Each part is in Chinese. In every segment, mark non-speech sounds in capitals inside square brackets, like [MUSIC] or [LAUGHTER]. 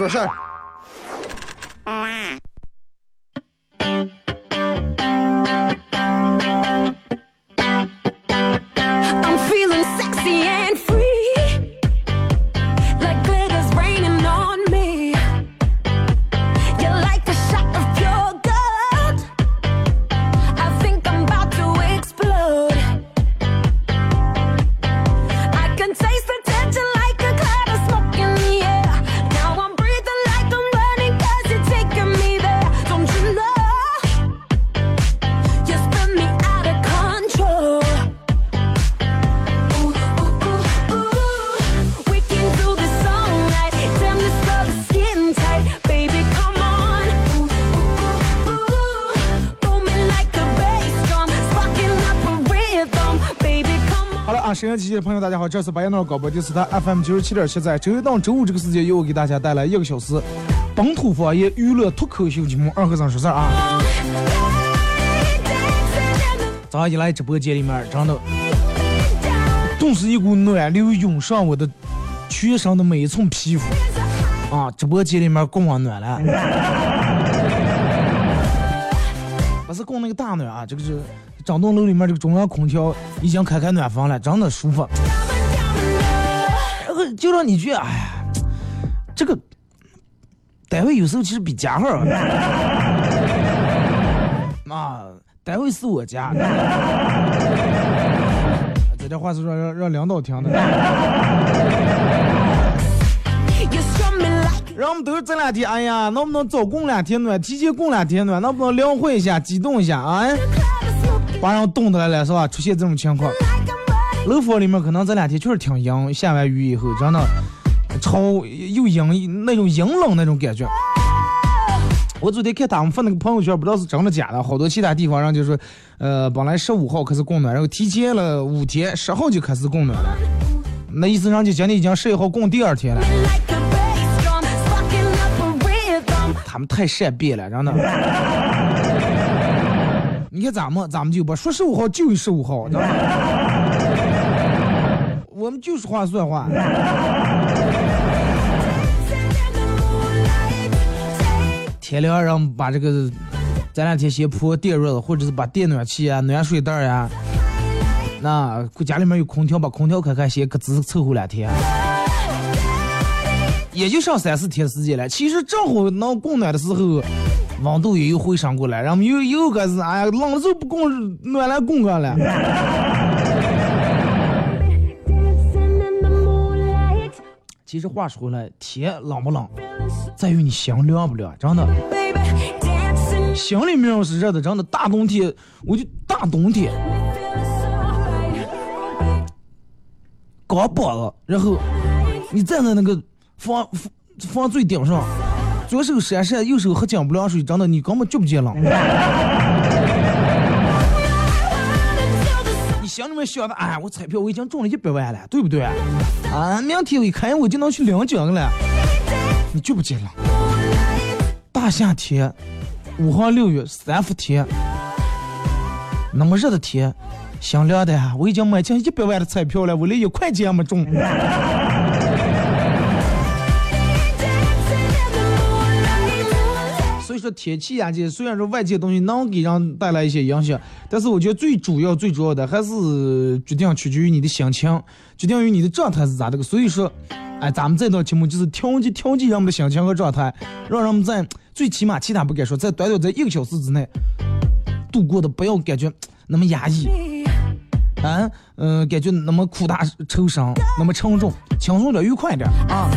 说事。机器的朋友，大家好，这是白羊闹广播电视台 FM 九十七点七，在周一到周五这个时间，由我给大家带来一个小时本土方言娱乐脱口秀节目《二和尚说事儿》啊。早上一来直播间里面，真的顿时一股暖流涌上我的全身的每一寸皮肤啊！直播间里面供我暖了，[LAUGHS] 不是供那个大暖啊，这个是整栋楼里面这个中央空调已经开开暖风了，真的舒服。然后就让你觉得，哎呀，这个单位有时候其实比家好啊。[LAUGHS] 啊，单位是我家。[LAUGHS] 这点话是让让让领导听的。让我们都是这两天，哎呀，能不能早供两天暖，提前供两天暖，能不能凉快一下，激动一下啊.把人冻的来了是吧？出现这种情况，楼房里面可能这两天确实挺阴，下完雨以后真的超又阴那种阴冷那种感觉。我昨天看他们发那个朋友圈，不知道是真的假的，好多其他地方人就说，呃，本来十五号开始供暖，然后提前了五天，十号就开始供暖了。那意思人家今天已经十一号供第二天了，他们太善变了，真的。你看咱们，咱们就不说十五号就十五号，知道吗？我们就说话算话。天凉让把这个咱两天先铺电热的，或者是把电暖气啊、暖水袋呀、那家里面有空调，把空调开开，先各自凑合两天。也就剩三四天时间了，其实正好能供暖的时候，温度也又回升过来，然后又又开始哎呀，冷的时候不供，暖了供干了。其实话说回来，天冷不冷，在于你心凉不凉，真的。心里面要是热的，真的大冬天，我就大冬天 Feeling so right. 光膀子，然后你站在那个房房房最顶上，左手扇扇，右手喝井不凉水，真的你根本就不见冷。[LAUGHS] 你心里面想的，哎，我彩票我已经中了一百万了，对不对？啊，明天我一开我就能去领奖了，你就不见冷？大夏天，五号六月三伏天，那么热的天，心凉的，我已经买进一百万的彩票了，我连一块钱也没中。说天气呀，这虽然说外界东西能给人带来一些影响，但是我觉得最主要、最主要的还是决定取决于你的心情，决定于你的状态是咋的个。所以说，哎，咱们这道题目就是调节调节人们的心情和状态，让人们在最起码其他不敢说，在短短在一个小时之内度过的不要感觉那么压抑，[LAUGHS] 啊，嗯、感觉那么苦大仇深，那么沉重，轻松点，愉快点啊。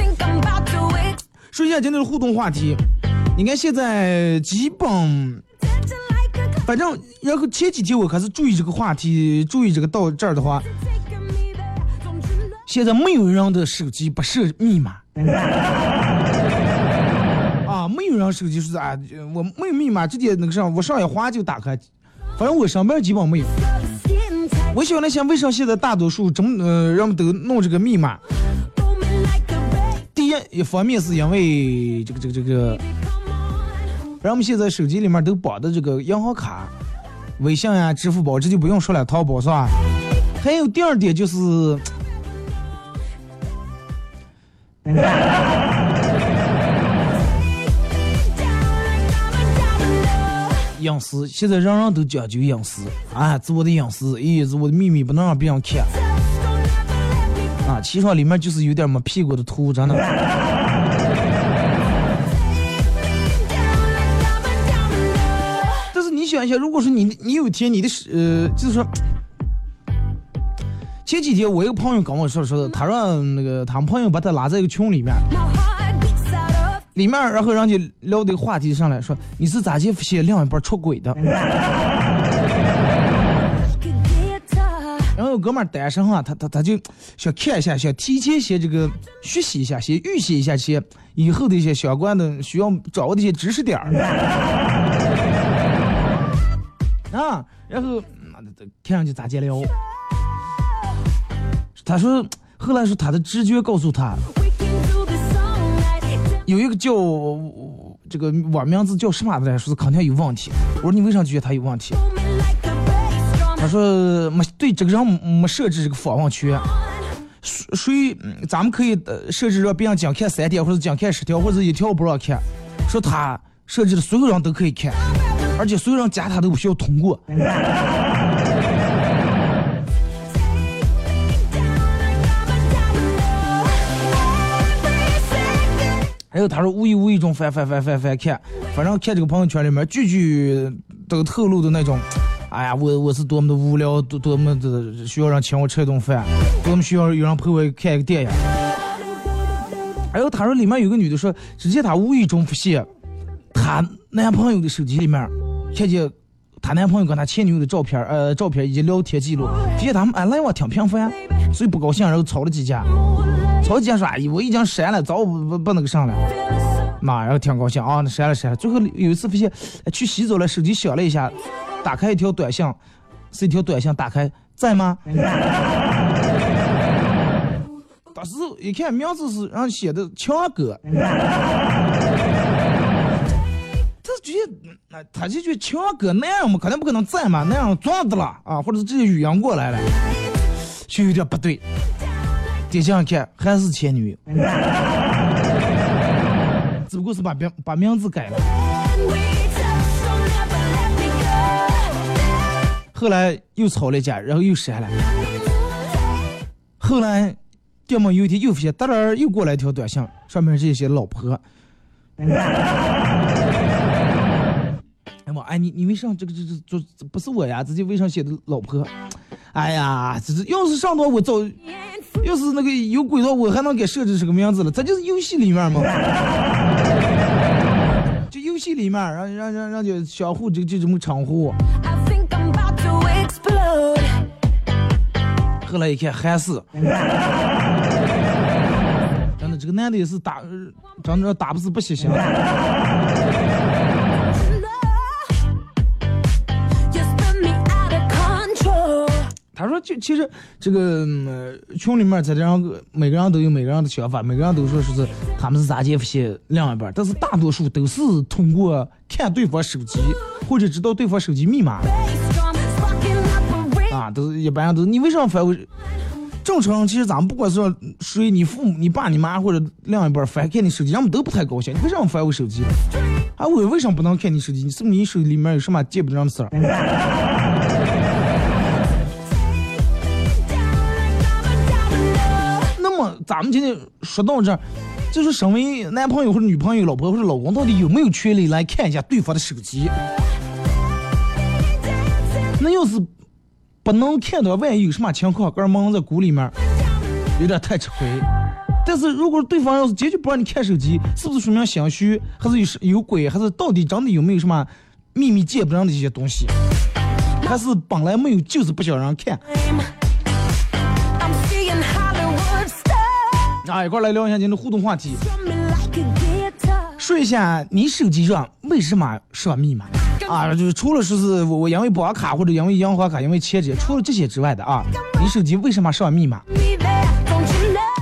说一下今天的互动话题，你看现在基本。反正，然后前几天我开始注意这个话题，注意这个到这儿的话，现在没有人的手机不设密码，[LAUGHS] 啊，没有人手机是啊，我没有密码，直接那个啥，我上一滑就打开。反正我上班基本没有。我晓得那些为啥现在大多数真呃人们都弄这个密码？第一一方面是因为这个这个这个，人们现在手机里面都绑的这个银行卡、微信呀、支付宝，这就不用说了，淘宝是吧？还有第二点就是。[LAUGHS] 隐私，现在人人都讲究隐私啊，自我的隐私，哎，自我的秘密不能让别人看啊。其实里面就是有点没屁股的图，真的。想一下，如果说你你有一天你的呃，就是说，前几天我一个朋友跟我说说的，他让那个他们朋友把他拉在一个群里面。里面，然后人家聊的话题上来说，你是咋去发现另一半出轨的？[LAUGHS] 然后哥们儿单身啊，他他他就想看一下，想提前先这个学习一下，先预习一下些以后的一些相关的需要掌握的一些知识点儿。[LAUGHS] 啊，然后那看上去咋见了？他说，后来说他的直觉告诉他。有一个叫这个网名字叫什么的来说是肯定有问题。我说你为啥觉得他有问题？他说没对这个人没设置这个访问权，谁咱们可以设置让别人仅看三条或者仅看十条或者一条不让看。说他设置的所有人都可以看，而且所有人加他都不需要通过。还有他说无意无意中翻翻翻翻翻看，反正看这个朋友圈里面句句都透露的那种，哎呀，我我是多么的无聊，多多么的需要人请我吃一顿饭，多么需要有人陪我看一个电影。还有他说里面有个女的说，之前她无意中发现，她男朋友的手机里面看见她男朋友跟他前女友的照片，呃，照片以及聊天记录，发现他们哎来往挺频繁，所以不高兴，然后吵了几架。吵几架说：“哎，我已经删了，早不不不那个上了。”妈，然后挺高兴啊，删了删了。最后有一次发现去洗澡了，手机响了一下，打开一条短信，是一条短信，打开在吗？[LAUGHS] 当时一看名字是让写的强哥，那他就觉得强哥那样嘛，肯定不可能在嘛，那样撞的了啊，或者是直接语音过来了，就有点不对。点进去看，还是前女友，只不过是把名把名字改了。后来又吵了一架，然后又删了。后来，这么有一天又发现，哒儿又过来一条短信，上面是一些老婆。哎，你你为啥这个这这这不是我呀？自己为啥写的老婆？哎呀，这是要是上头我早。要是那个有轨道，我还能给设置这个名字了。这就是游戏里面嘛，[LAUGHS] 就游戏里面，让让让让就相互就就这么称呼。后来一看还是，真的这个男的也是打，真的打不死不死心。他说：“就其实这个群里面，在这样每个人都有每个人的想法，每个人都说是他们是咋发现另一半，但是大多数都是通过看对方手机或者知道对方手机密码啊，都是一般人都你为什么翻我？正常其实咱们不管是谁，你父母、你爸、你妈或者另一半翻看你手机，人们都不太高兴。你为什么翻我手机？啊，我为什么不能看你手机？你是不是你手里面有什么见不得人的事儿？”咱们今天说到这儿，就是身为男朋友或者女朋友、老婆或者老公，到底有没有权利来看一下对方的手机？那要是不能看到，万一有什么情况，哥们在鼓里面，有点太吃亏。但是如果对方要是坚决不让你看手机，是不是说明心虚，还是有有鬼，还是到底真的有没有什么秘密见不得人的一些东西？还是本来没有，就是不想让人看？啊，一块来聊一下今天的互动话题。说一下你手机上为什么设密码啊？就是除了说是我因为保卡或者因为银行卡、因为钱这些，除了这些之外的啊，你手机为什么设密码？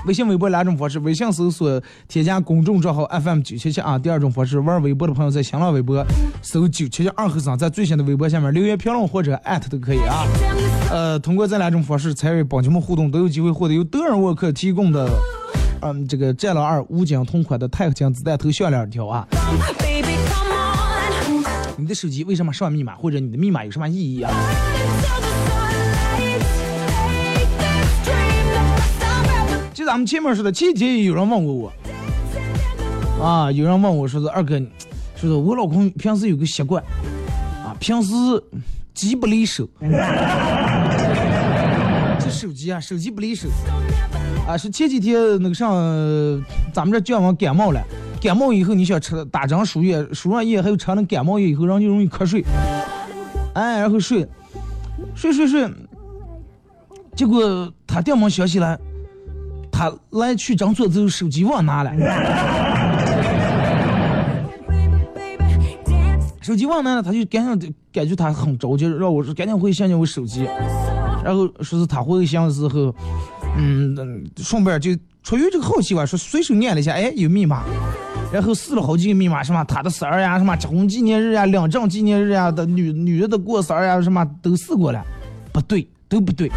微信、微博两种方式，微信搜索添加公众账号 FM 九七七啊。第二种方式，玩微博的朋友在新浪微博搜九七七二和尚，在最新的微博下面留言评论或者艾特都可以啊。呃，通过这两种方式参与帮节目互动，都有机会获得由德尔沃克提供的，嗯，这个战狼二武警同款的钛合金子弹头项链一条啊。你的手机为什么设密码，或者你的密码有什么意义啊？就咱们前面说的，前几天有人问过我，啊，有人问我说是二哥，说是我老公平时有个习惯，啊，平时机不离手，这手机啊，手机不离手，啊，是前几天那个上，咱们这降温感冒了，感冒以后你想吃打针输液，输上液还有吃那感冒药以后，人就容易瞌睡，哎，然后睡，睡睡睡，结果他电门响起来。他来去诊所之后，手机忘拿了，手机忘拿了，他就赶紧感觉他很着急，让我赶紧回想想我手机，然后说是他回想的时候，嗯，嗯顺便就出于这个好奇吧，说随手念了一下，哎，有密码，然后试了好几个密码，什么他的生日呀，什么结婚纪念日呀，领证纪念日呀的女女人的过生日呀，什么都试过了，不对，都不对。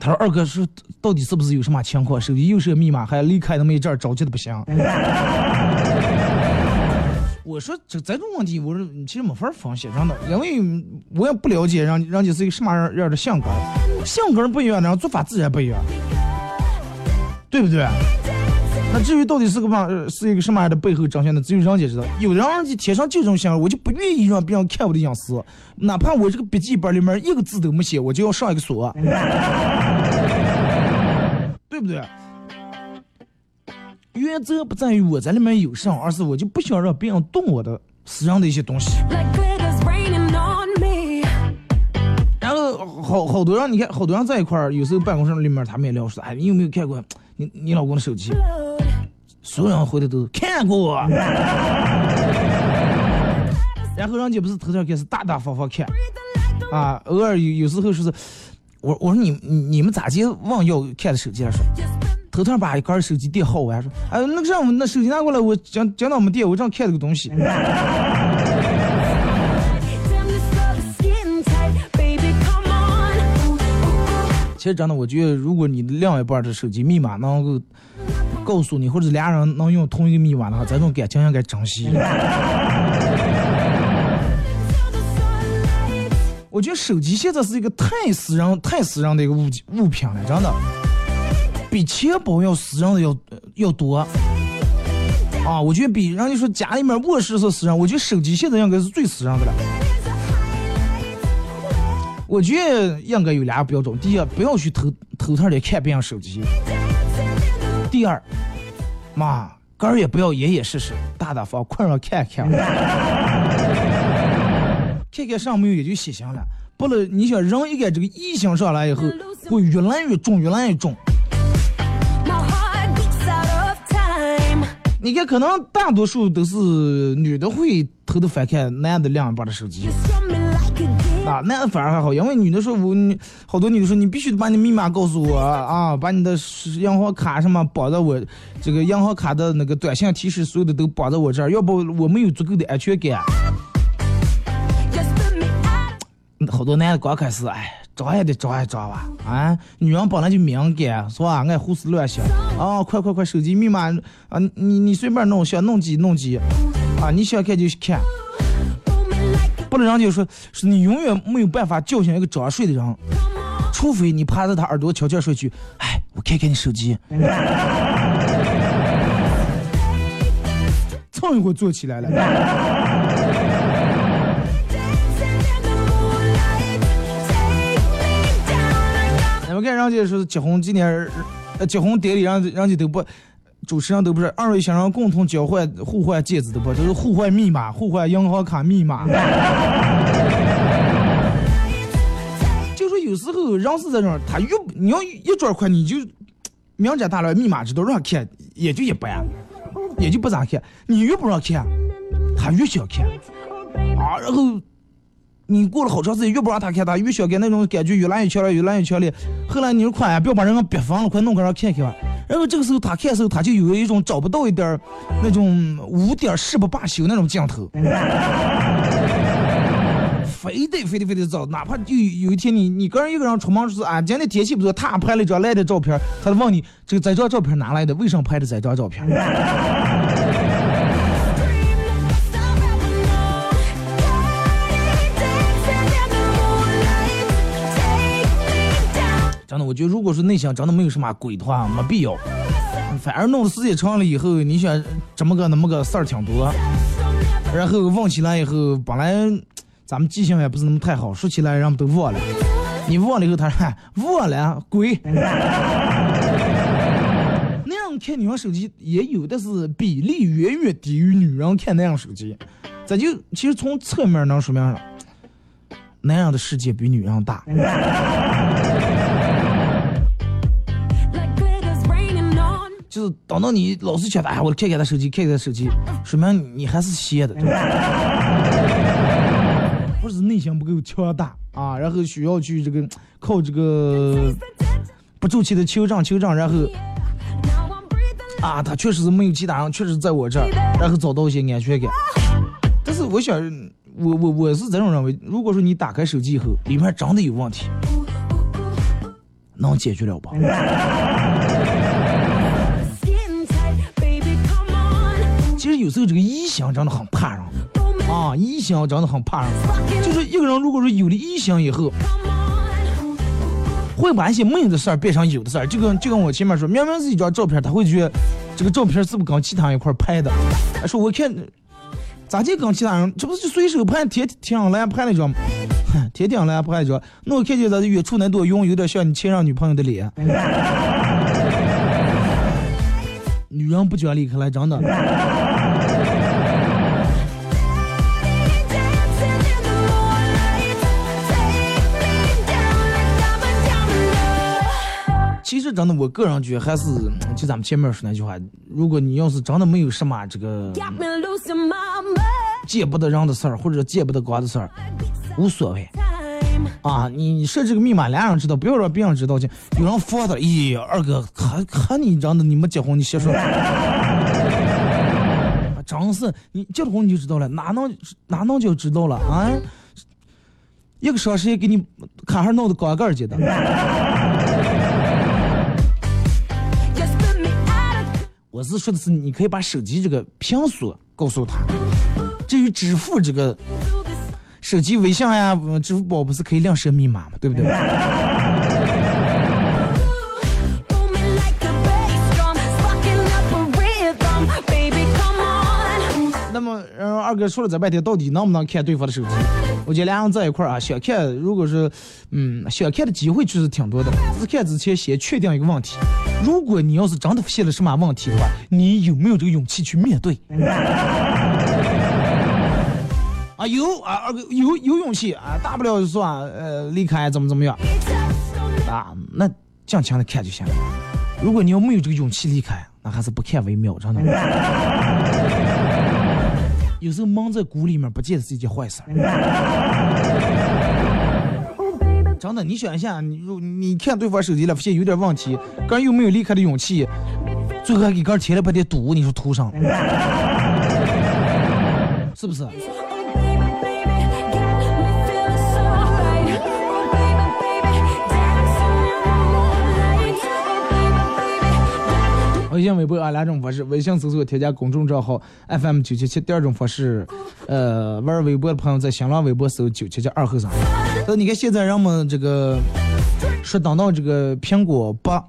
他说：“二哥说，到底是不是有什么情况？手机又设密码，还离开那么一阵，着急的不行。[LAUGHS] ”我说：“这这种问题，我说其实没法儿分析，真的，因为我也不了解人人家是一个什么样样的性格，性格不一样，然后做法自然不一样，对不对？那至于到底是个嘛，是一个什么样的背后真相呢？只有人家知道。有的人就天生就这种性格，我就不愿意让别人看我的隐私，哪怕我这个笔记本里面一个字都没写，我就要上一个锁。[LAUGHS] 对不对？原则不在于我在里面有上，而是我就不想让别人动我的私人的一些东西。然后好好多人，你看好多人在一块儿，有时候办公室里面他们也聊说，哎，你有没有看过你你老公的手机？所有人回答都看过。[LAUGHS] 然后人家不是头条开始大大方方看啊，偶尔有有时候说是，我我说你你你们咋接忘要看的手机了？说头头把一根手机电耗完，说，哎，那个让我那手机拿过来，我讲讲到我们店，我正看这个东西。[LAUGHS] 其实真的，我觉得如果你的另一半的手机密码能够告诉你，或者俩人能用同一个密码的话，这种感情应该珍惜。我觉得手机现在是一个太私人、太私人的一个物物品了，真的，比钱包要私人的要要多。啊，我觉得比人家说家里面卧室是私人，我觉得手机现在应该是最私人的了。我觉得应该有俩标准：第一，不要去偷偷偷的看别人手机；第二，妈，个儿也不要严严实实，大大方快让看看。[LAUGHS] 看看上面也就行行了，不然你想人一个这个异性上来以后，会越来越重，越来越重。你看，可能大多数都是女的会偷偷翻看男的另一半的手机.啊，男的反而还好，因为女的说我你好多女的说你必须得把你密码告诉我啊，把你的银行卡什么绑在我这个银行卡的那个短信提示所有的都绑在我这儿，要不我没有足够的安全感。好多男的刚开始，哎，装也得装一装吧，啊，女人本来就敏感，是吧？爱胡思乱想，啊，快快快，手机密码啊，你你随便弄，想弄几弄几，啊，你想看就看，不能让就说是你永远没有办法叫醒一个装睡的人，除非你趴在他耳朵悄悄说句，哎，我看看你手机，蹭一会坐起来了。你们看人家说结婚纪念日，呃，结婚典礼让人家都不，主持人都不是二位新人共同交换互换戒指的不，都是互换密码、互换银行卡密码。[LAUGHS] 就说有时候人是这种，他越你要一转快，你就明着大了密码知道让看，也就一般。也就不咋看。你越不让看，他越想看啊。然后你过了好长时间，越不让他看，他越想看，那种感觉越来越强烈，越来越强烈。后来你说快呀，不要把人家逼疯了，快弄个人看看吧。然后这个时候他看的时候，他就有一种找不到一点那种污点誓不罢休那种镜头。非得非得非得找，哪怕就有一天你你个人一个人出门就是啊，今天天气不错，他拍了一张来的照片，他就问你这个这张照片哪来的？为什么拍的这张照片？真的，我觉得如果说内向真的没有什么鬼的话，没必要。反而弄的时间长了以后，你想这么个那么个事儿挺多，然后忘起来以后，本来咱们记性也不是那么太好，说起来人们都忘了。你忘了以后，他说忘了，鬼。[LAUGHS] 那样看女人手机也有，但是比例远远低于女人看那样手机。咱就其实从侧面能说明，男人的世界比女人大。就是等到你老是觉得，哎，我看看他手机，[LAUGHS] 看看他手机，说明你还是歇的，对吧 [LAUGHS] 或者是内心不够强大啊，然后需要去这个靠这个不住气的求证求证，然后啊，他确实是没有其他人，确实在我这儿，然后找到一些安全感。[LAUGHS] 但是我想，我我我是这种认为，如果说你打开手机以后，里面真的有问题，能解决了吧？有时候这个异性真的很怕人。啊，异性真的很怕人，就是一个人如果说有了异性以后，会把一些没有的事儿变成有的事儿。就跟就跟我前面说，明明是一张照片，他会觉得这个照片是不是跟其他人一块儿拍的？哎说我看咋就跟其他人，这不是就随手拍 [LAUGHS] 贴贴上来拍那张，哼贴贴上来拍一张，那我看见咱的远处那朵云有点像你前任女朋友的脸。[LAUGHS] 女人不讲理，看来真的。其实真的，我个人觉得还是就咱们前面说那句话，如果你要是真的没有什么这个.见不得人的事儿，或者见不得光的事儿，无所谓啊。你你设置个密码，俩人知道，不要让别人知道去。有人发的，咦，二哥，看看你真的，你没结婚，你先说，啊 [LAUGHS] 真是你结了婚你就知道了，哪能哪能就知道了啊？一个双十一给你卡上弄的高个儿去的。我是说的是，你可以把手机这个屏锁告诉他。至于支付这个手机微信呀、呃支付宝不是可以亮设密码吗？对不对. [LAUGHS] 那么，然后二哥说了这半天，到底能不能看对方的手机？我觉得俩人在一块儿啊，想看，如果是，嗯，想看的机会确实挺多的。只是看之前先确定一个问题：如果你要是真的发现了什么问题的话，你有没有这个勇气去面对？[LAUGHS] 啊，有啊，二哥有有勇气啊，大不了就说，呃，离开怎么怎么样啊，那尽情的看就行了。如果你要没有这个勇气离开，那还是不看为妙，真的。有时候蒙在鼓里面，不见得是一件坏事。真的，你想一下，你如你看对方手机了，发现有点问题，个人又没有离开的勇气，最后还给个人贴了半点堵，你说图上，是不是？微信、微博啊两种方式，微信搜索添加公众账号 FM 九七七。第二种方式，呃，玩微博的朋友在新浪微博搜九七七二后生。呃，你看现在人们这个说等到这个苹果八，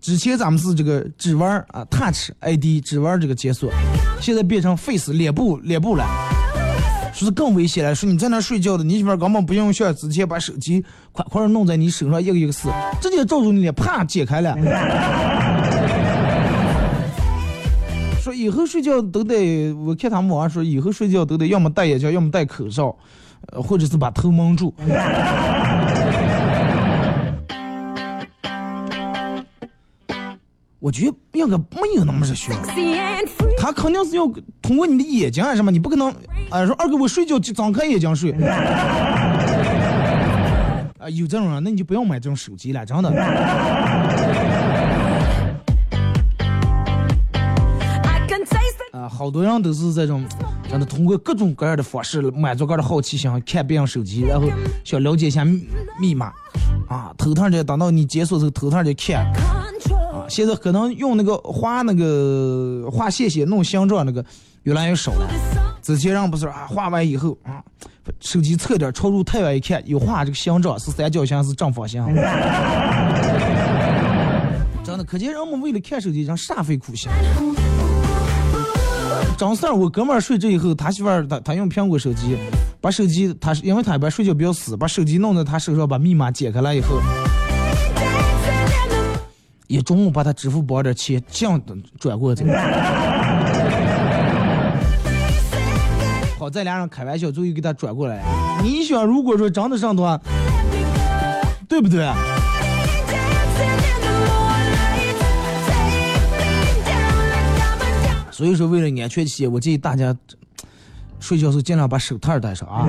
之前咱们是这个指纹啊 Touch ID 指纹这个解锁，现在变成 Face 脸部脸部了。说是更危险了，说你在那睡觉的，你媳妇儿根本不用像之前把手机快快弄在你手上一个一个撕，直接照住你脸，啪解开了。说以后睡觉都得，我看他们网上说以后睡觉都得要么戴眼镜，要么戴口罩，呃，或者是把头蒙住。我觉得应该没有那么热血。他肯定是要通过你的眼睛啊什么，你不可能，哎、说二哥我睡觉就张开眼睛睡。啊，[LAUGHS] 有这种人，那你就不要买这种手机了，真的。啊，好多人都是这种，真的通过各种各样的方式满足个人的好奇心，看别人手机，然后想了解一下密码，啊，头疼的等到你解锁之后，头疼就看。现在可能用那个画那个画线线弄形状那个越来越少了。之前人不是啊，画完以后啊，手机侧点朝入太远一看，有画这个形状是三角形是正方形。真的，可见人们为了看手机，人煞费苦心。张三，我哥们儿睡着以后，他媳妇儿他他用苹果手机，把手机他是因为他一般睡觉比较死，把手机弄在他手上，把密码解开了以后，一中午把他支付宝的钱这样转过去。好在俩人开玩笑，终于给他转过来。你想，如果说真的上的话，对不对？所以说，为了安全起见，我建议大家睡觉时候尽量把手套戴上啊。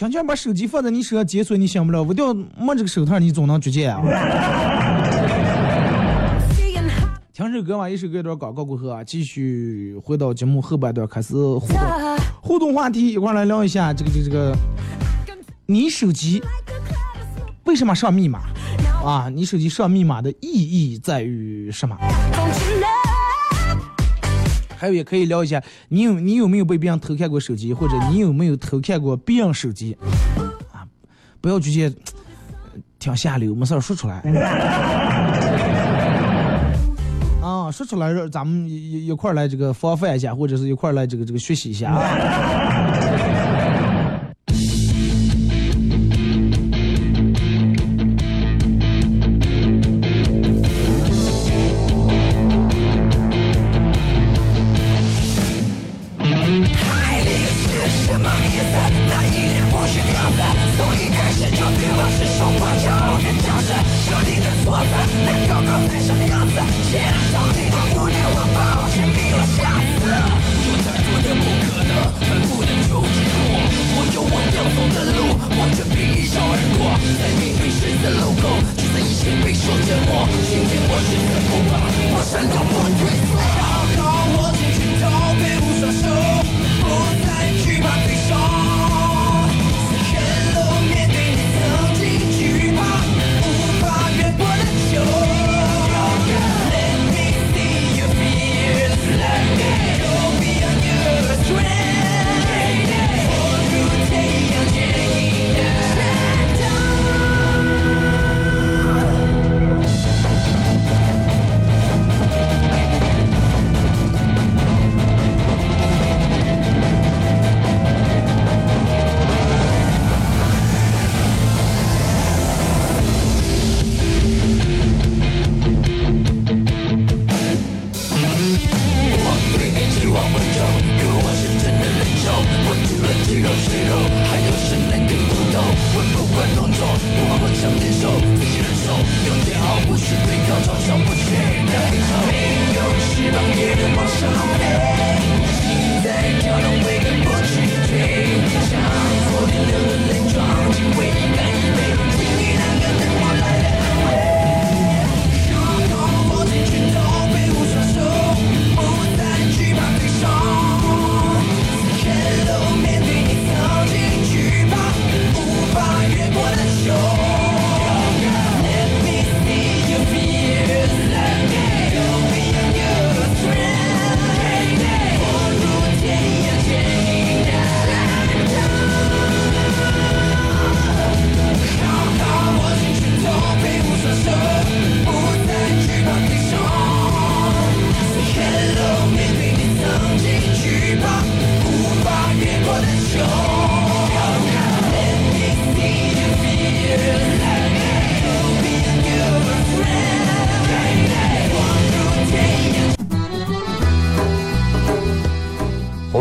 强强把手机放在你手上解锁，你想不了，我掉没这个手套，你总能举见啊。听首歌吧，一首歌一段广告过后啊，继续回到节目后半段开始互动互动话题，一块来聊一下这个这个这个，你手机为什么上密码啊？你手机上密码的意义在于什么？还有也可以聊一下，你有你有没有被别人偷看过手机，或者你有没有偷看过别人手机？啊，不要直接挺下流，没事说出来。啊，说出来，咱们一一块来这个防范一下，或者是一块来这个这个学习一下啊。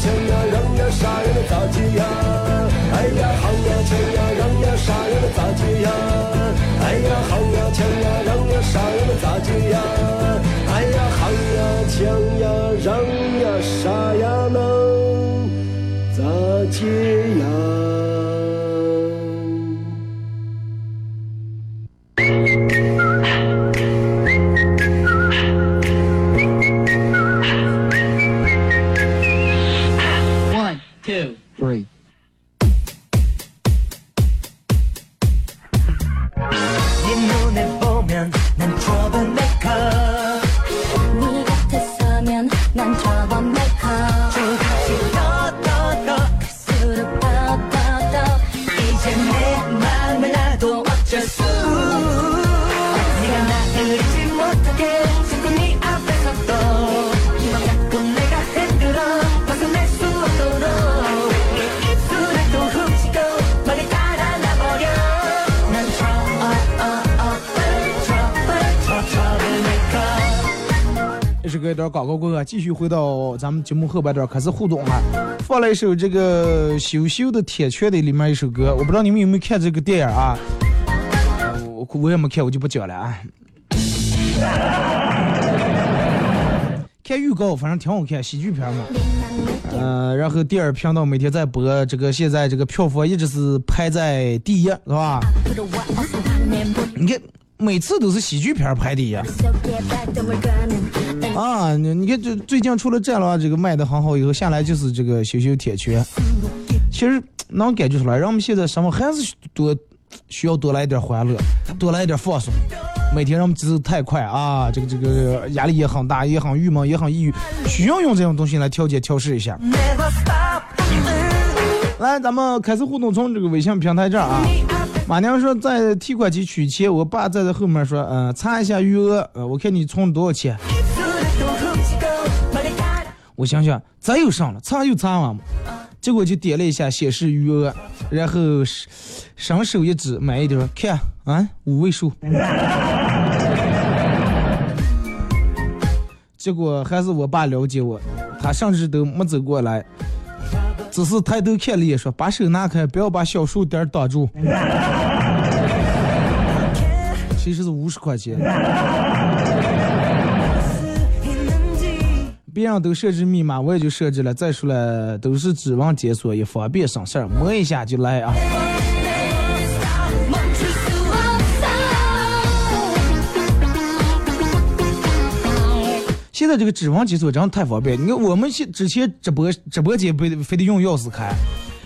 抢呀，让呀傻呀那咋接呀？哎呀，好呀抢呀，让呀傻呀那咋接呀？哎呀，好呀抢呀，让呀傻呀那咋接呀？哎呀，好呀钱呀，让呀傻呀能咋接？呀是个一段广告过后，继续回到咱们节目后半段开始互动啊。放了一首这个羞羞的铁拳的里面一首歌，我不知道你们有没有看这个电影啊？我我也没看，我就不讲了啊。看预告，反正挺好看，喜剧片嘛。呃，然后第二频道每天在播，这个现在这个票房一直是排在第一，是吧？你看每次都是喜剧片排第一。啊，你你看这最近出了《战狼》，这个卖的很好，以后下来就是这个《羞羞铁拳》，其实能感觉出来，让我们现在生活还是多需要多来一点欢乐，多来一点放松。每天让我们节奏太快啊，这个这个压力也很大，也很郁闷，也很抑郁，需要用这种东西来调节调试一下。来，咱们开始互动，从这个微信平台这儿啊。马娘说在提款机取钱，我爸站在后面说，呃，查一下余额，呃，我看你充了多少钱。我想想，咋又上了？查又查完嘛。结果就点了一下显示余额，然后伸手一指，买一点，看啊，五位数。结果还是我爸了解我，他甚至都没走过来，只是抬头看了一眼，说：“把手拿开，不要把小数点挡住。[LAUGHS] ”其实是五十块钱。别人都设置密码我也就设置了。再说了都是指纹解锁也方便省事儿摸一下就来啊。现在这个指纹解锁真的太方便你看我们现之前直播直播间不得非得用钥匙开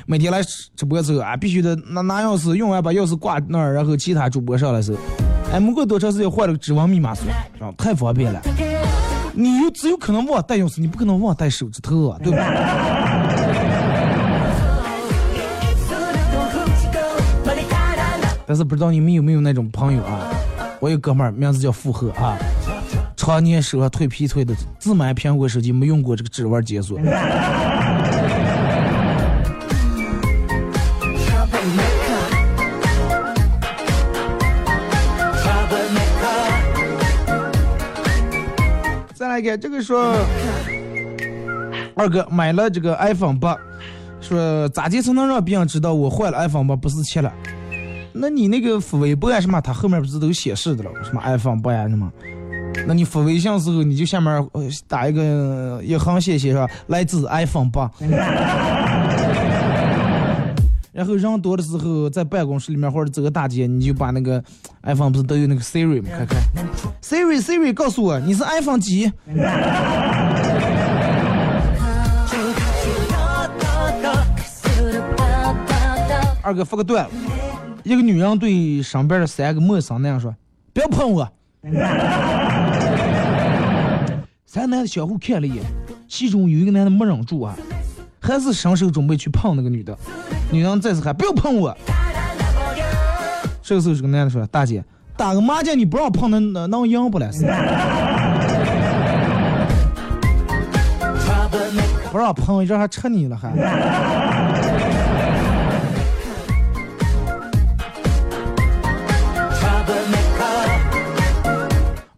每天来直播时候啊必须得拿拿钥匙用完把钥匙挂那儿然后其他主播上来时候哎没过多长时间换了个指纹密码锁啊太方便了。你又只有可能忘带钥匙，你不可能忘带手指头啊，对吧？但是不知道你们有没有那种朋友啊？我有哥们儿名字叫付贺啊，常年手上蜕皮蜕的，自买苹果手机没用过这个指纹解锁。来看这个说，二哥买了这个 iPhone 八，说咋地才能让别人知道我换了 iPhone 八不是七了？那你那个发微博啊什么，它后面不是都显示的了？什么 iPhone 八呀什么？那你发微信时候，你就下面打一个一行写写上来自 iPhone 八。然后人多的时候，在办公室里面或者走个大街，你就把那个 iPhone 不是都有那个 Siri 吗？看看，Siri Siri 告诉我你是 iPhone 几？二哥发个段，一个女人对身边的三个陌生男人说：“不要碰我。”三男的相互看了一眼，其中有一个男的没忍住啊，还是伸手准备去碰那个女的。女人再次喊：“不要碰我！”这个时候，这个男的说：“大姐，打个麻将你不让碰，能能能赢不了是？[LAUGHS] 不让碰，一阵还吃你了还。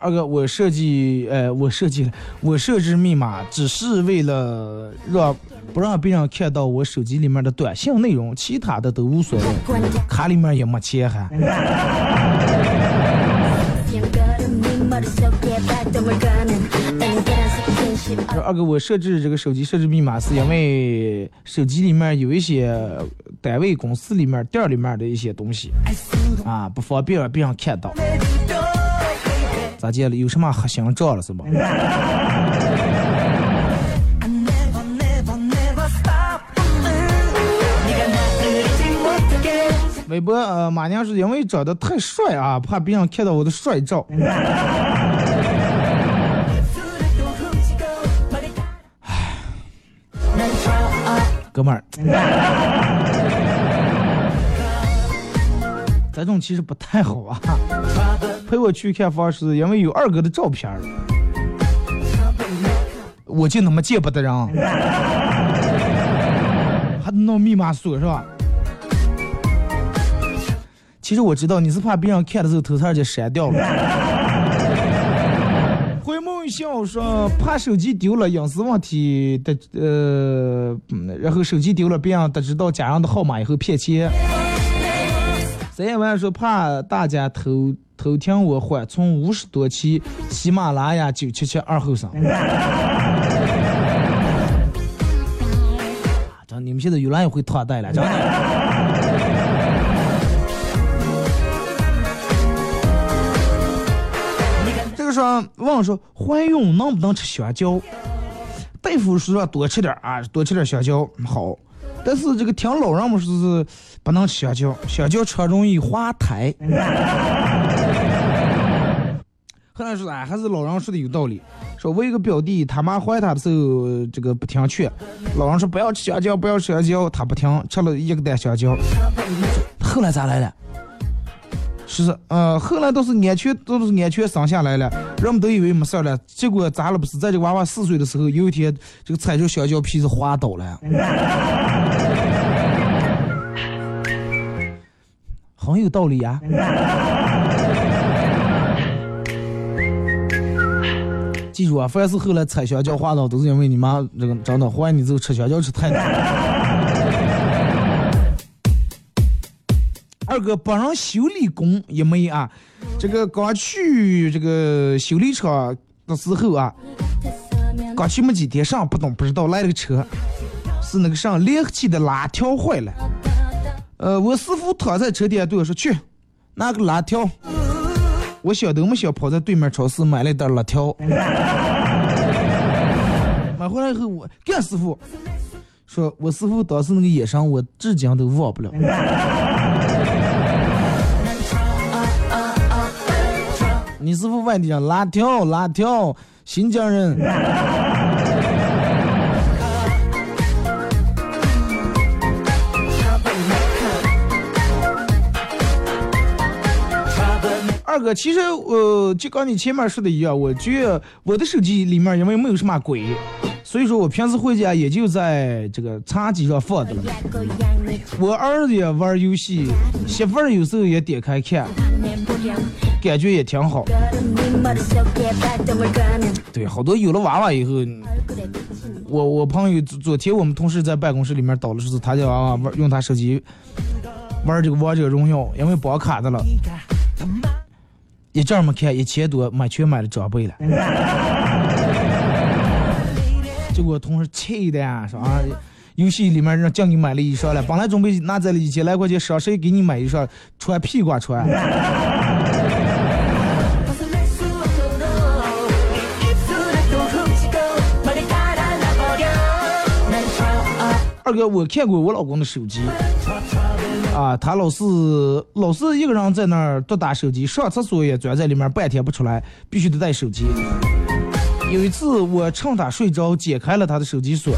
二哥，我设计，呃，我设计了，我设置密码只是为了让不让别人看到我手机里面的短信内容，其他的都无所谓。卡里面也没钱还。二哥，我设置这个手机设置密码是因为手机里面有一些单位、公司里面、店里面的一些东西啊，不方便让别人看到。咋介了？有什么黑心照了是吧？[LAUGHS] 微博呃，马娘是因为长得太帅啊，怕别人看到我的帅照。哥们儿，[LAUGHS] 这种其实不太好啊。陪我去看房是因为有二哥的照片儿我就那么见不得人，[LAUGHS] 还弄密码锁是吧？其实我知道你是怕别人看的时候偷偷就删掉了。[LAUGHS] 回梦笑说怕手机丢了隐私问题的呃，然后手机丢了，别人得知道家人的号码以后骗钱。三叶丸说怕大家偷偷听我缓从五十多期喜马拉雅九七七二后生。真你们现在越来越会拖带了，真的。这个说问说怀孕能不能吃香蕉？大夫说多吃点啊，多吃点香蕉好。但是这个听老人们说是不能吃香蕉，香蕉吃容易滑胎。后来说哎，还是老人说的有道理。说我有个表弟，他妈怀他的时候这个不听劝，老人说不要吃香蕉，不要吃香蕉，他不听，吃了一个袋香蕉。后来咋来了？是呃，后来都是安全，都是安全生下来了，人们都以为没事了。结果咋了不是？在这娃娃四岁的时候，有一天这个踩着香蕉皮子滑倒了，很有道理呀、记住啊，凡是后来踩香蕉滑倒，都是因为你妈这个真的怀你这个吃香蕉吃太多。[LAUGHS] 二哥帮人修理工一枚啊，这个刚去这个修理厂的时候啊，刚去没几天，上不懂不知道来了个车，是那个上离合器的拉条坏了。呃，我师傅躺在车底下对我说：“去拿个拉条。”我想都没想，跑在对面超市买了一袋辣条。[LAUGHS] 买回来以后，我干师傅说：“我师傅当时那个眼神，我至今都忘不了。[LAUGHS] ”你师傅外地人，辣条辣条，新疆人。二哥，其实呃，就跟你前面说的一样，我觉我的手机里面因为没有什么鬼，所以说我平时回家也就在这个茶几上放的了。我儿子也玩游戏，媳妇儿有时候也点开看，感觉也挺好。对，好多有了娃娃以后，我我朋友昨天我们同事在办公室里面倒的是他家娃娃玩用他手机玩这个王者荣耀，因为绑卡的了，一阵儿没看一千多，买全买了装备了。[LAUGHS] 结果同事气的呀，说啊，游戏里面让叫你买了一双了，本来准备拿这了一千来块钱，上谁给你买一双，穿屁股穿。二哥，我看过我老公的手机，啊，他老是老是一个人在那儿独打手机，上厕所也钻在里面半天不出来，必须得带手机。有一次我趁他睡着解开了他的手机锁，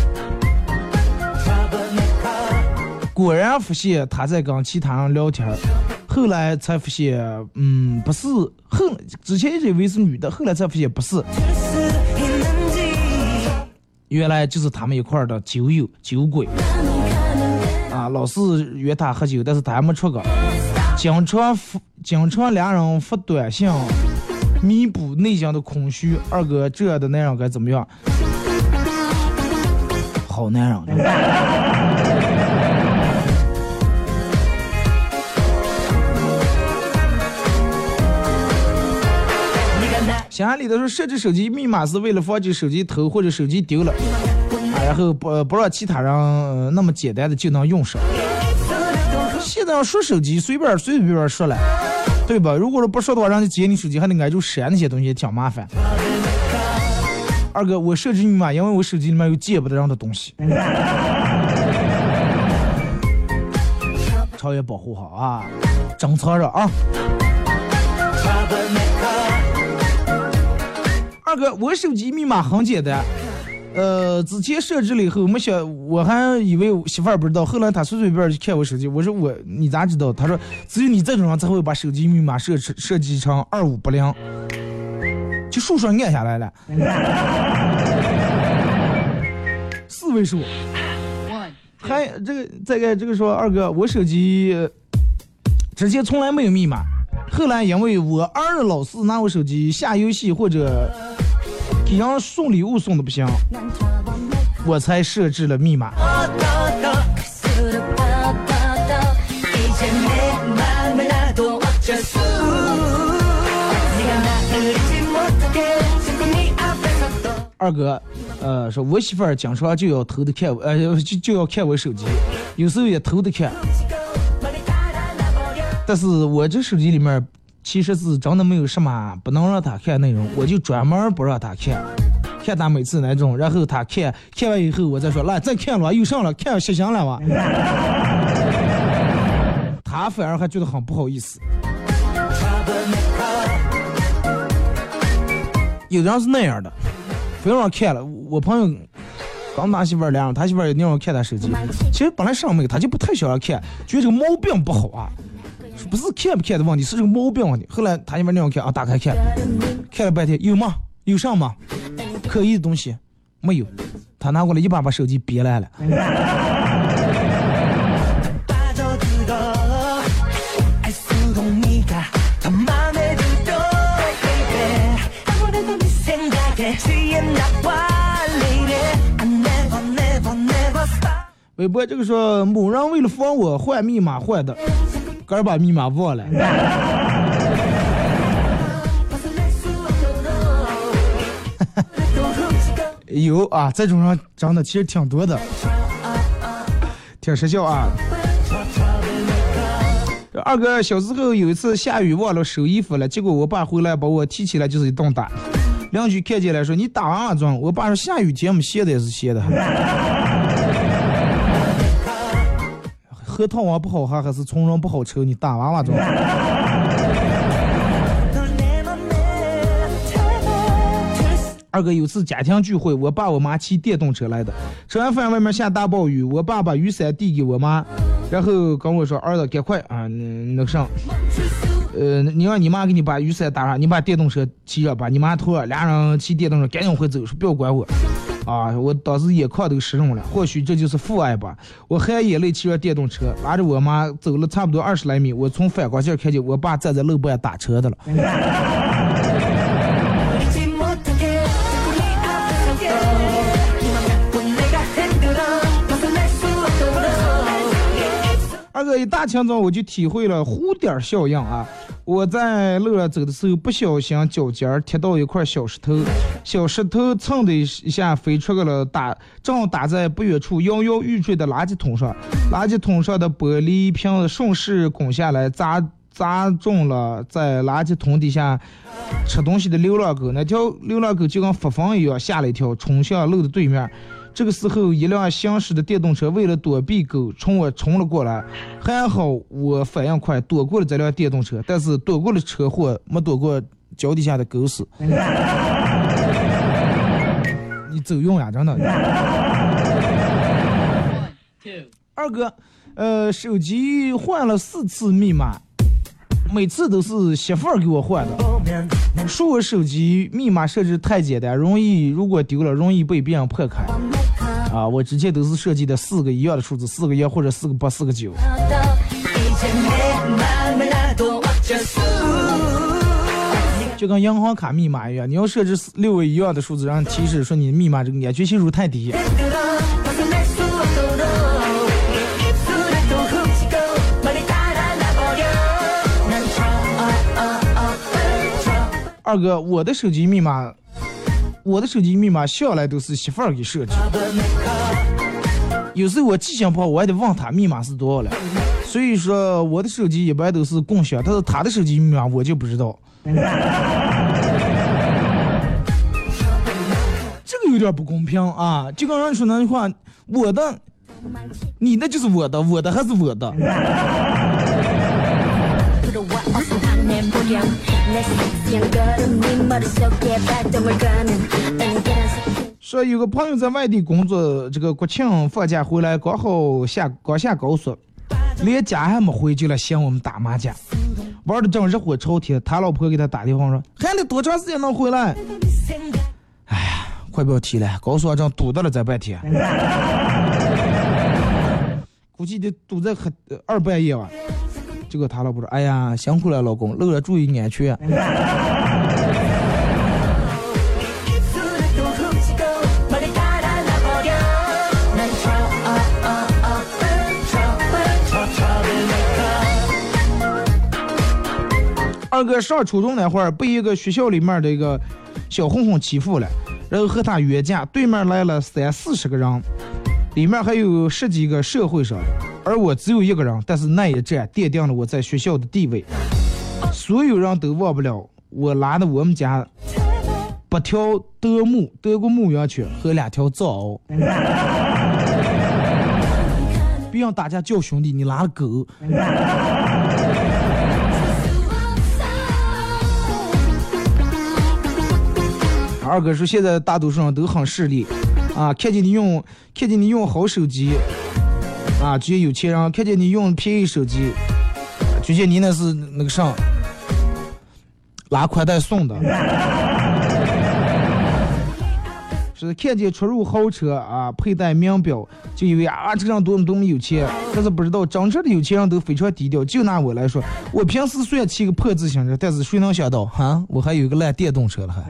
果然发现他在跟其他人聊天，后来才发现，嗯，不是，后之前一直以为是女的，后来才发现不是，原来就是他们一块的酒友酒鬼，啊，老是约他喝酒，但是他还没出个，经常发经常两人发短信，弥补内心的空虚。二哥，这样的男人该怎么样？好男人。想安里头说，设置手机密码是为了防止手机偷或者手机丢了，啊，然后不不让其他人、那么简单的就能用上。现在要说手机，随便随随便便说了，对吧？如果说不说的话，让你接你手机还得挨住删那些东西，挺麻烦。二哥，我设置密码，因为我手机里面有见不得人的东西。[LAUGHS] 超越保护好啊，珍藏着啊。二哥，我手机密码很简单，呃，之前设置了以后，没想我还以为我媳妇儿不知道，后来她随随便便就看我手机，我说我你咋知道？她说只有你这种人才会把手机密码设置设计成二五不零，就数数按下来了，四位数。还这个再个这个说二哥，我手机之前从来没有密码，后来因为我儿老是拿我手机下游戏或者给人送礼物送的不行，我才设置了密码。二哥，呃，说我媳妇儿经常就要偷着看我，呃，就就要看我手机，有时候也偷着看。但是我这手机里面其实是真的没有什么不能让他看内容，我就专门不让他看，看他每次那种，然后他看看完以后，我再说来再看了，又上了，看实行了哇，[LAUGHS] 他反而还觉得很不好意思。有的人是那样的，非让看了。我朋友刚拿媳妇儿俩，他媳妇儿也让我看他手机。其实本来上面他就不太想让看，觉得这个毛病不好啊，不是看不看的问题，是这个毛病问题。后来他媳妇儿让我看啊，打开看，看了半天有吗？有上吗？可疑的东西没有。他拿过来一把把手机别来了。微博这个说某人为了防我换密码换的，个儿把密码忘了。[LAUGHS] 有啊，这种人真的其实挺多的，挺实效啊。二哥小时候有一次下雨忘了收衣服了，结果我爸回来把我提起来就是一顿打。邻居看见了说你打完啊装，我爸说下雨天嘛歇的也是歇的。核桃王不好喝还是从容不好抽？你打娃娃装。二哥有次家庭聚会，我爸我妈骑电动车来的，吃完饭外面下大暴雨，我爸把雨伞递给我妈，然后跟我说：“儿子，赶快啊，那那个啥，呃，你让你妈给你把雨伞打上，你把电动车骑上，把你妈拖上，俩人骑电动车赶紧回走，说不要管我。”啊！我当时眼眶都湿润了，或许这就是父爱吧。我含眼泪骑上电动车，拉着我妈走了差不多二十来米，我从反光镜看见我爸站在路边打车的了。[LAUGHS] 二哥一大清早我就体会了蝴蝶效应啊！我在路上走的时候，不小心脚尖儿踢到一块小石头，小石头蹭的一下飞出去了，打正打在不远处摇摇欲坠的垃圾桶上，垃圾桶上的玻璃瓶子顺势滚下来，砸砸中了在垃圾桶底下吃东西的流浪狗，那条流浪狗就跟发疯一样，吓了一跳，冲向路的对面。这个时候，一辆行驶的电动车为了躲避狗，冲我冲了过来。还好我反应快，躲过了这辆电动车，但是躲过了车祸，没躲过脚底下的狗屎。[LAUGHS] 你走运呀，真的。二哥，呃，手机换了四次密码，每次都是媳妇儿给我换的。说我手机密码设置太简单，容易如果丢了，容易被别人破开。啊我之前都是设计的四个一样的数字四个一或者四个八四个九。就跟银行卡密码一样你要设置六位一样的数字让后提示说你密码这个安全系数太低。二哥我的手机密码我的手机密码向来都是媳妇儿给设置。有时候我记性不好，我还得问她密码是多少了。所以说，我的手机一般都是共享，但是她的手机密码我就不知道。这个有点不公平啊！就跟人说那句话，我的，你的就是我的，我的还是我的。说有个朋友在外地工作，这个国庆放假回来，刚好下刚下高速，连家还没回，就来嫌我们打麻将，玩的正热火朝天。他老婆给他打电话说：“还得多长时间能回来？”哎呀，快不要提了，高速正堵到了再半天，[LAUGHS] 估计得堵在二半夜吧。结果他老婆说，哎呀，辛苦了，老公，路了，注意安全。二哥上初中那会儿，被一个学校里面的一个小混混欺负了，然后和他约架，对面来了三四十个人。里面还有十几个社会上的，而我只有一个人，但是那一战奠定了我在学校的地位，所有人都忘不了我拉的我们家八条德牧德国牧羊犬和两条藏獒。[LAUGHS] 别让大家叫兄弟，你拉了狗。[LAUGHS] 二哥说现在大多数人都很势利，啊，看见你用看见你用好手机，啊，觉得有钱人；看见你用便宜手机，觉得你那是那个啥，拉宽带送的。是看见出入豪车啊，佩戴名表，就以为啊这个人多么多么有钱，但是不知道真正的有钱人都非常低调。就拿我来说，我平时虽然骑个破自行车，但是谁能想到哈，我还有个烂电动车了还。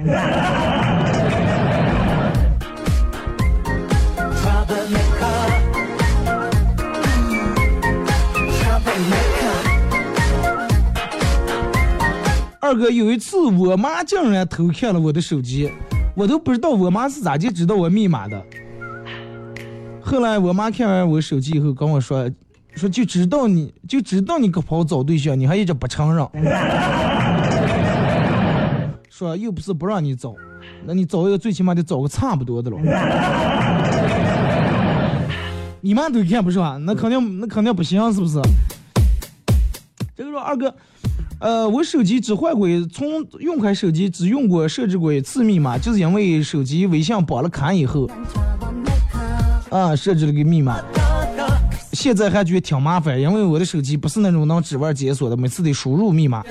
二哥有一次，我妈竟然偷看了我的手机，我都不知道我妈是咋就知道我密码的。后来我妈看完我手机以后跟我说，说就知道你就知道你个跑找对象，你还一直不承认，说又不是不让你找，那你找一个最起码得找个差不多的了。你妈都看不上，那肯定那肯定不行，是不是？这个说二哥，呃，我手机只换过，从用开手机只用过设置过一次密码，就是因为手机微信绑了卡以后，啊，设置了个密码。现在还觉得挺麻烦，因为我的手机不是那种能指纹解锁的，每次得输入密码。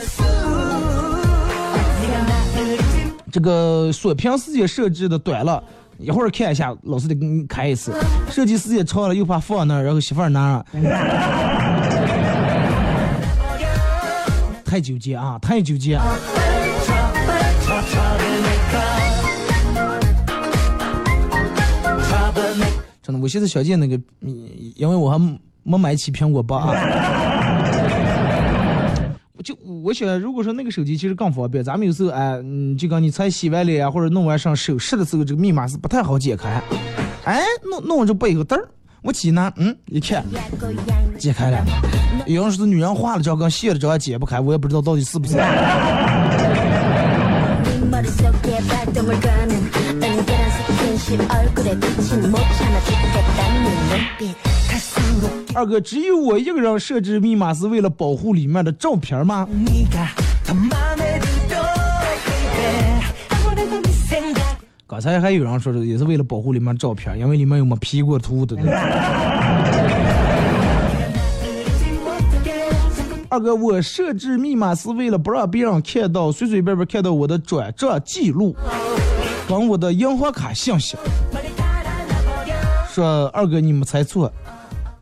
这个锁屏时间设置的短了，一会儿看一下，老师得给你开一次；设计时间长了，又怕放那儿，然后媳妇儿拿太纠结啊，太纠结、啊。真的，我现在想见那个，因为我还没买起苹果八啊。[LAUGHS] 就我想，如果说那个手机其实更方便，咱们有时候哎，嗯，就刚你才洗完脸啊，或者弄完上手势的时候，这个密码是不太好解开。哎，弄弄完这背后嘚儿，我挤呢，嗯，一看，解开了。有人说女人化了妆跟卸了妆解不开，我也不知道到底是不是。二哥，只有我一个人设置密码是为了保护里面的照片吗？刚才还有人说是也是为了保护里面照片，因为里面有没 P 过图的。[LAUGHS] 二哥，我设置密码是为了不让别人看到，随随便便看到我的转账记录，跟我的银行卡信息。说二哥你没猜错，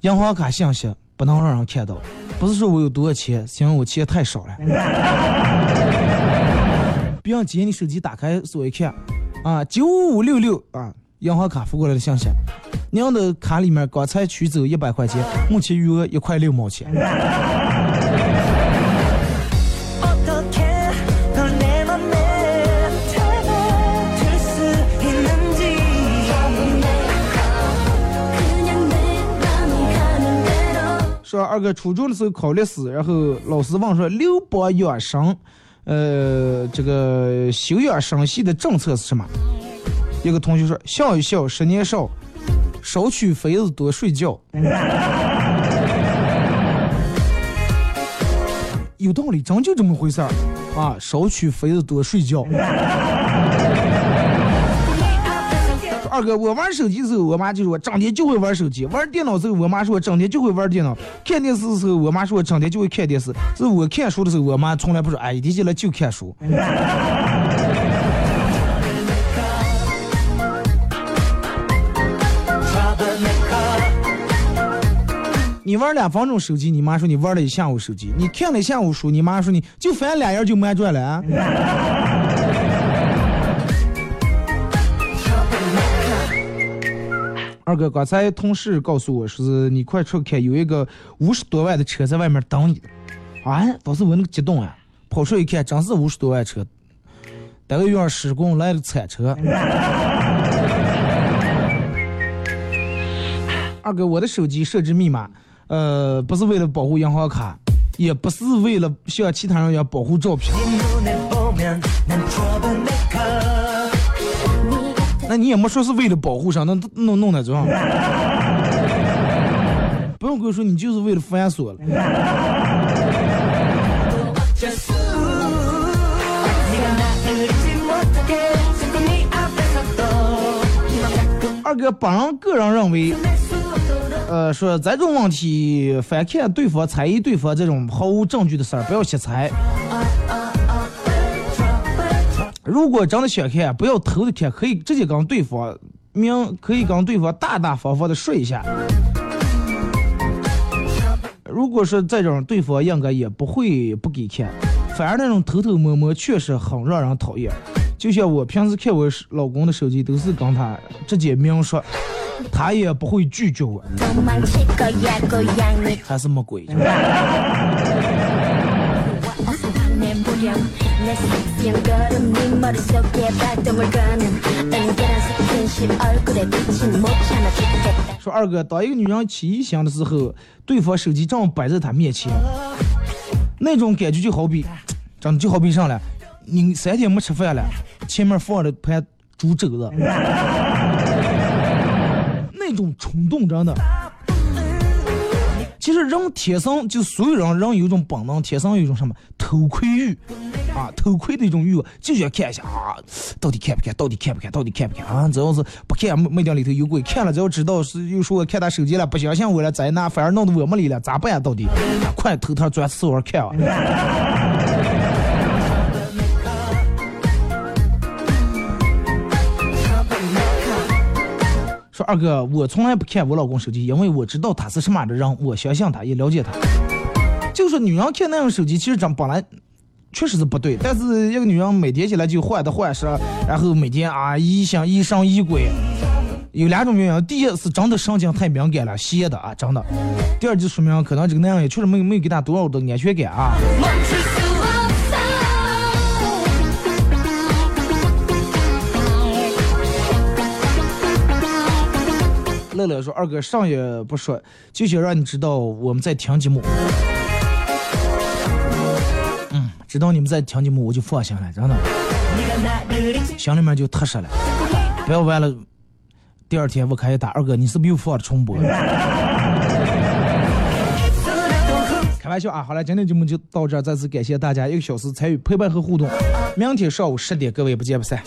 银行卡信息不能让人看到，不是说我有多少钱，是因为我钱太少了。[LAUGHS] 别着急，你手机打开锁一看。啊，九五六六啊，银行卡付过来的信息，您的卡里面刚才取走一百块钱，目前余额一块六毛钱。说二哥初中的时候考历史，然后老师问说六八养生。呃，这个休养生息的政策是什么？一个同学说笑一笑，十年少，少娶妃子多睡觉。[LAUGHS] 有道理，真就这么回事儿啊！少娶妃子多睡觉。二哥，我玩手机的时候，我妈就说整天就会玩手机；玩电脑的时候，我妈说整天就会玩电脑；看电视的时候，我妈说整天就会看电视；是我看书的时候，我妈从来不说，哎，一进来就看书。你玩两分钟手机，你妈说你玩了一下午手机；你看了一下午书，你妈说你就翻两页就满转了啊。二哥，刚才同事告诉我说是你快出去看，有一个五十多万的车在外面等你。啊，当时我那个激动啊，跑出一看，真是五十多万车，单位院施工来的铲车。[LAUGHS] 二哥，我的手机设置密码，呃，不是为了保护银行卡，也不是为了像其他人一样保护照片。你也没说是为了保护上那弄弄的这样。[LAUGHS] 不用跟我说你就是为了繁琐了。二哥本人个人认为呃说这种问题反看对方猜疑对方这种毫无证据的事儿不要瞎猜。如果真的想看不要偷着看可以直接跟对方明可以跟对方大大方方的说一下。如果说这种对方应该也不会不给看反而那种偷偷摸摸确实很让人讨厌。就像我平时看我老公的手机都是跟他直接明说他也不会拒绝我。还是没鬼섹시한 걸음 네 머릿속에 발동을 거는 은근한 스킨십 얼굴에 빛이 못 참아 죽겠다 说二哥，当一个女人起异香的时候，对方手机正摆在她面前，那种感觉就好比，真的就好比上了，你三天没吃饭了，前面放着盘猪肘子，[LAUGHS] 那种冲动真的。 其实人天生就所有人人有一种本能，天生有一种什么偷窥欲啊，偷窥的一种欲望，就想看一下啊，到底看不看，到底看不看，到底看不看啊？只要是不看，没没定里头有鬼；看了，只要知道是又说我看他手机了，不相信我了，灾难反而弄得我们里了，咋办呀？到底？快偷偷钻厕所看啊！二哥，我从来不看我老公手机，因为我知道他是什么样的人，我相信他，也了解他。就说女人看那种手机，其实真本来确实是不对，但是一个女人每天起来就患得患失，然后每天啊疑心疑神疑鬼，有两种原因：第一是真的神经太敏感了，歇的啊，真的；第二就说明可能这个男人也确实没有没有给他多少的安全感啊。乐乐说：“二哥，上也不说，就想让你知道我们在听节目。”嗯，知道你们在听节目，我就放心了，真的，心里面就踏实了。不要忘了，第二天我开始打二哥，你是不是又放重播了？[LAUGHS] 开玩笑啊！好了，今天节目就到这儿，再次感谢大家一个小时参与陪伴和互动。明天上午十点，各位不见不散。